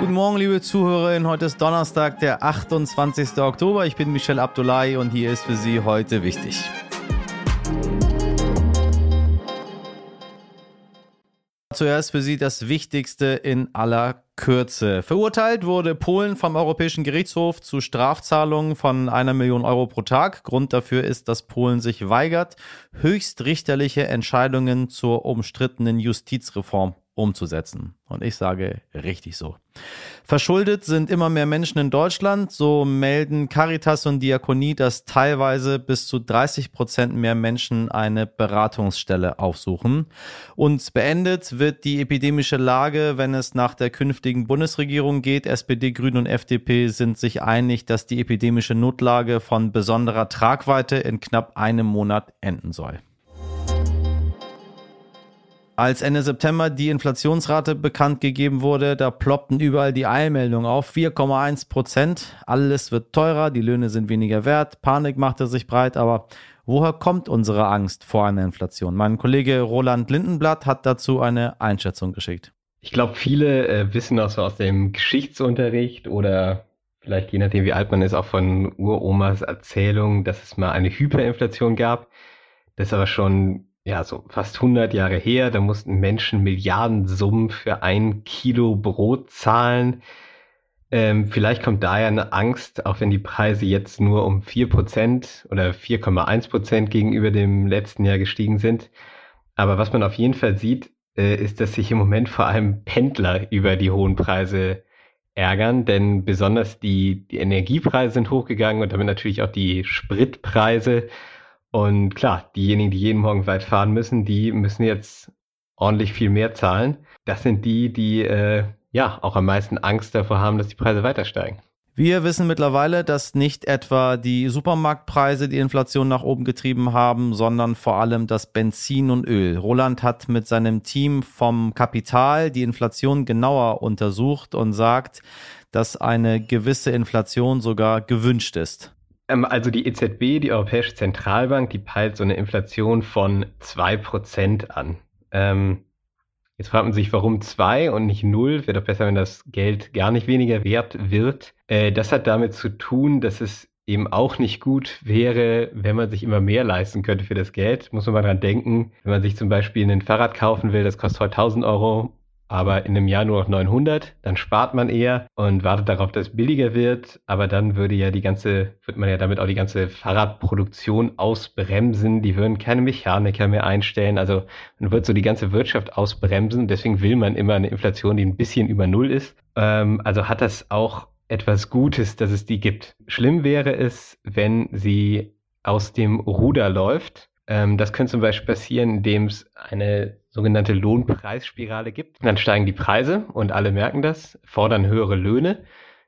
Guten Morgen, liebe Zuhörerinnen. Heute ist Donnerstag, der 28. Oktober. Ich bin Michel Abdullahi und hier ist für Sie heute wichtig. Zuerst für Sie das Wichtigste in aller Kürze. Verurteilt wurde Polen vom Europäischen Gerichtshof zu Strafzahlungen von einer Million Euro pro Tag. Grund dafür ist, dass Polen sich weigert, höchstrichterliche Entscheidungen zur umstrittenen Justizreform umzusetzen. Und ich sage richtig so. Verschuldet sind immer mehr Menschen in Deutschland. So melden Caritas und Diakonie, dass teilweise bis zu 30 Prozent mehr Menschen eine Beratungsstelle aufsuchen. Und beendet wird die epidemische Lage, wenn es nach der künftigen Bundesregierung geht. SPD, Grüne und FDP sind sich einig, dass die epidemische Notlage von besonderer Tragweite in knapp einem Monat enden soll. Als Ende September die Inflationsrate bekannt gegeben wurde, da ploppten überall die Eilmeldungen auf. 4,1 Prozent. Alles wird teurer, die Löhne sind weniger wert. Panik machte sich breit, aber woher kommt unsere Angst vor einer Inflation? Mein Kollege Roland Lindenblatt hat dazu eine Einschätzung geschickt. Ich glaube, viele äh, wissen auch so aus dem Geschichtsunterricht oder vielleicht je nachdem, wie alt man ist, auch von Uromas Erzählung, dass es mal eine Hyperinflation gab. Das ist aber schon ja, so fast 100 Jahre her, da mussten Menschen Milliardensummen für ein Kilo Brot zahlen. Ähm, vielleicht kommt daher eine Angst, auch wenn die Preise jetzt nur um 4% oder 4,1% gegenüber dem letzten Jahr gestiegen sind. Aber was man auf jeden Fall sieht, äh, ist, dass sich im Moment vor allem Pendler über die hohen Preise ärgern, denn besonders die, die Energiepreise sind hochgegangen und damit natürlich auch die Spritpreise. Und klar, diejenigen, die jeden Morgen weit fahren müssen, die müssen jetzt ordentlich viel mehr zahlen. Das sind die, die äh, ja auch am meisten Angst davor haben, dass die Preise weiter steigen. Wir wissen mittlerweile, dass nicht etwa die Supermarktpreise die Inflation nach oben getrieben haben, sondern vor allem das Benzin und Öl. Roland hat mit seinem Team vom Kapital die Inflation genauer untersucht und sagt, dass eine gewisse Inflation sogar gewünscht ist. Ähm, also die EZB, die Europäische Zentralbank, die peilt so eine Inflation von 2% an. Ähm, jetzt fragt man sich, warum 2 und nicht 0? Wäre doch besser, wenn das Geld gar nicht weniger wert wird. Äh, das hat damit zu tun, dass es eben auch nicht gut wäre, wenn man sich immer mehr leisten könnte für das Geld. Muss man mal dran denken, wenn man sich zum Beispiel ein Fahrrad kaufen will, das kostet heute 1000 Euro aber in einem Jahr nur noch 900, dann spart man eher und wartet darauf, dass es billiger wird, aber dann würde ja die ganze, wird man ja damit auch die ganze Fahrradproduktion ausbremsen, die würden keine Mechaniker mehr einstellen, also man wird so die ganze Wirtschaft ausbremsen, deswegen will man immer eine Inflation, die ein bisschen über Null ist, ähm, also hat das auch etwas Gutes, dass es die gibt. Schlimm wäre es, wenn sie aus dem Ruder läuft, ähm, das könnte zum Beispiel passieren, indem es eine sogenannte Lohnpreisspirale gibt. Dann steigen die Preise und alle merken das, fordern höhere Löhne.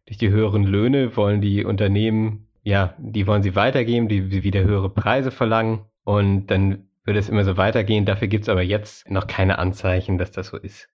Durch die höheren Löhne wollen die Unternehmen, ja, die wollen sie weitergeben, die wieder höhere Preise verlangen und dann würde es immer so weitergehen. Dafür gibt es aber jetzt noch keine Anzeichen, dass das so ist.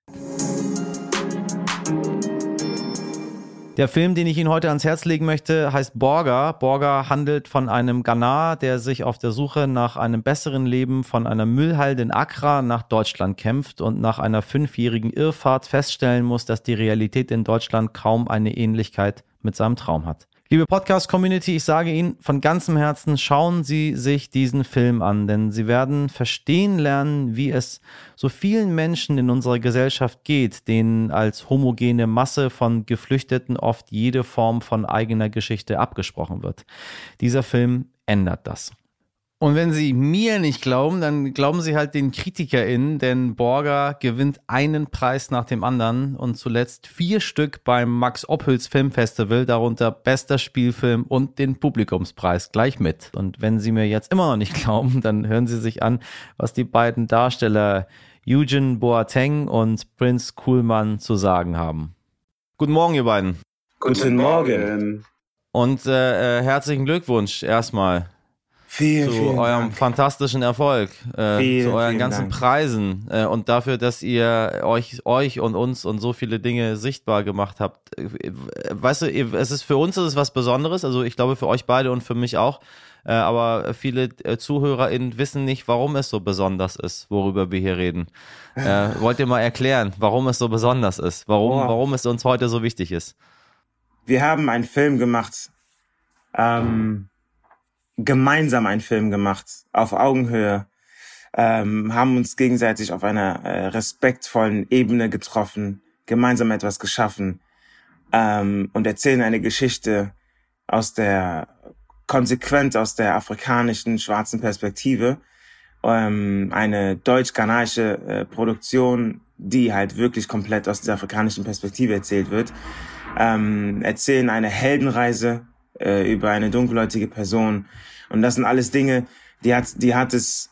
Der Film, den ich Ihnen heute ans Herz legen möchte, heißt Borga. Borga handelt von einem Ghanaer, der sich auf der Suche nach einem besseren Leben von einer Müllhalde in Accra nach Deutschland kämpft und nach einer fünfjährigen Irrfahrt feststellen muss, dass die Realität in Deutschland kaum eine Ähnlichkeit mit seinem Traum hat. Liebe Podcast-Community, ich sage Ihnen von ganzem Herzen, schauen Sie sich diesen Film an, denn Sie werden verstehen lernen, wie es so vielen Menschen in unserer Gesellschaft geht, denen als homogene Masse von Geflüchteten oft jede Form von eigener Geschichte abgesprochen wird. Dieser Film ändert das. Und wenn Sie mir nicht glauben, dann glauben Sie halt den KritikerInnen, denn Borger gewinnt einen Preis nach dem anderen und zuletzt vier Stück beim Max Ophüls Filmfestival, darunter bester Spielfilm und den Publikumspreis gleich mit. Und wenn Sie mir jetzt immer noch nicht glauben, dann hören Sie sich an, was die beiden Darsteller Eugene Boateng und Prince Kuhlmann zu sagen haben. Guten Morgen, ihr beiden. Guten Morgen. Und äh, äh herzlichen Glückwunsch erstmal Vielen, zu vielen eurem Dank. fantastischen Erfolg, äh, Vielen, zu euren ganzen Dank. Preisen äh, und dafür, dass ihr euch, euch und uns und so viele Dinge sichtbar gemacht habt. Äh, Weißt du, es ist für uns ist es was Besonderes, also ich glaube für euch beide und für mich auch. Äh, aber viele äh, ZuhörerInnen wissen nicht, warum es so besonders ist, worüber wir hier reden. Äh, wollt ihr mal erklären, warum es so besonders ist? Warum, Boah. warum es uns heute so wichtig ist? Wir haben einen Film gemacht, ähm, gemeinsam einen Film gemacht, auf Augenhöhe, ähm, haben uns gegenseitig auf einer äh, respektvollen Ebene getroffen, gemeinsam etwas geschaffen ähm, und erzählen eine Geschichte aus der konsequent aus der afrikanischen schwarzen Perspektive, ähm, eine deutsch-ghanaische äh, Produktion, die halt wirklich komplett aus der afrikanischen Perspektive erzählt wird ähm, erzählen eine Heldenreise äh, über eine dunkelhäutige Person. Und das sind alles Dinge, die hat, die hat es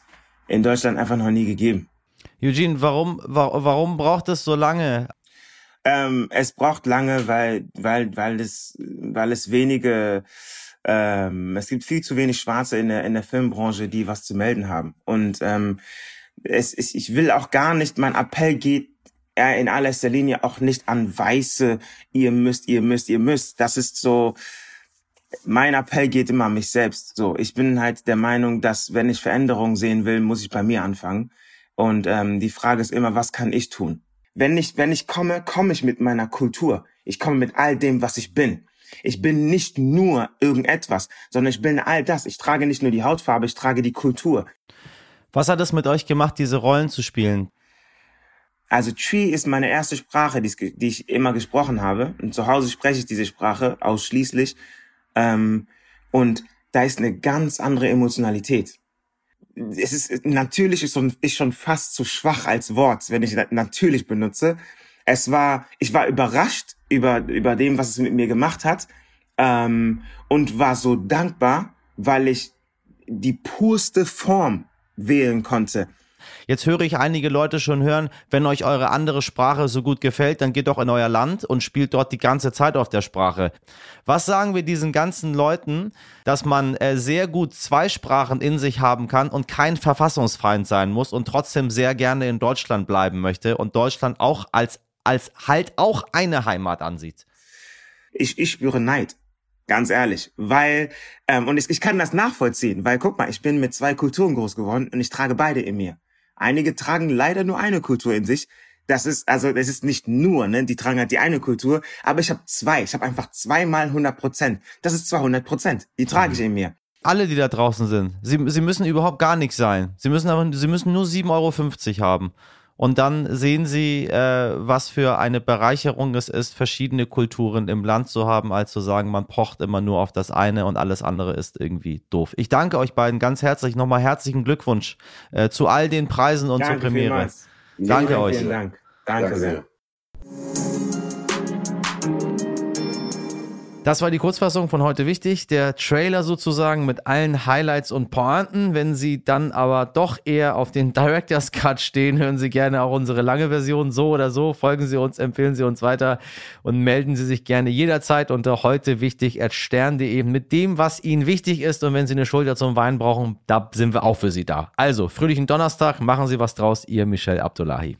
in Deutschland einfach noch nie gegeben. Eugene, warum, wa warum braucht es so lange? Ähm, es braucht lange, weil, weil, weil es, weil es wenige, ähm, es gibt viel zu wenig Schwarze in der, in der Filmbranche, die was zu melden haben. Und ähm, es ist, ich will auch gar nicht, mein Appell geht in allererster Linie auch nicht an Weiße, ihr müsst, ihr müsst, ihr müsst. Das ist so, mein Appell geht immer an mich selbst. So, ich bin halt der Meinung, dass wenn ich Veränderungen sehen will, muss ich bei mir anfangen. Und ähm, die Frage ist immer, was kann ich tun? Wenn ich, wenn ich komme, komme ich mit meiner Kultur. Ich komme mit all dem, was ich bin. Ich bin nicht nur irgendetwas, sondern ich bin all das. Ich trage nicht nur die Hautfarbe, ich trage die Kultur. Was hat es mit euch gemacht, diese Rollen zu spielen? Also Tree ist meine erste Sprache, die, ich ge- die ich immer gesprochen habe. Und zu Hause spreche ich diese Sprache ausschließlich. Ähm, und da ist eine ganz andere Emotionalität. Es ist natürlich ist schon, ist schon fast zu schwach als Wort, wenn ich na- natürlich benutze. Es war, ich war überrascht über über dem, was es mit mir gemacht hat, ähm, und war so dankbar, weil ich die purste Form wählen konnte. Jetzt höre ich einige Leute schon hören, wenn euch eure andere Sprache so gut gefällt, dann geht doch in euer Land und spielt dort die ganze Zeit auf der Sprache. Was sagen wir diesen ganzen Leuten, dass man äh, sehr gut zwei Sprachen in sich haben kann und kein Verfassungsfeind sein muss und trotzdem sehr gerne in Deutschland bleiben möchte und Deutschland auch als, als halt auch eine Heimat ansieht? ich, ich spüre Neid. Ganz ehrlich. Weil, ähm, und ich, ich kann das nachvollziehen, weil guck mal, ich bin mit zwei Kulturen groß geworden und ich trage beide in mir. Einige tragen leider nur eine Kultur in sich. Das ist, also, es ist nicht nur, ne, die tragen halt die eine Kultur, aber ich habe zwei. Ich habe einfach zweimal 100 Prozent. Das ist 200 Prozent. Die trage ich in mir. Alle, die da draußen sind, sie, sie müssen überhaupt gar nichts sein. Sie müssen, aber, sie müssen nur 7,50 Euro haben. Und dann sehen sie, äh, was für eine Bereicherung es ist, verschiedene Kulturen im Land zu haben, als zu sagen, man pocht immer nur auf das eine und alles andere ist irgendwie doof. Ich danke euch beiden ganz herzlich. Nochmal herzlichen Glückwunsch äh, zu all den Preisen und zur Danke Premiere. vielmals. Danke vielen, euch. Vielen Dank. Danke, Danke sehr. Das war die Kurzfassung von heute wichtig. Der Trailer sozusagen mit allen Highlights und Pointen. Wenn Sie dann aber doch eher auf den Director's Cut stehen, hören Sie gerne auch unsere lange Version so oder so. Folgen Sie uns, empfehlen Sie uns weiter und melden Sie sich gerne jederzeit unter heute wichtig mit dem, was Ihnen wichtig ist. Und wenn Sie eine Schulter zum Wein brauchen, da sind wir auch für Sie da. Also, fröhlichen Donnerstag, machen Sie was draus. Ihr Michel Abdullahi.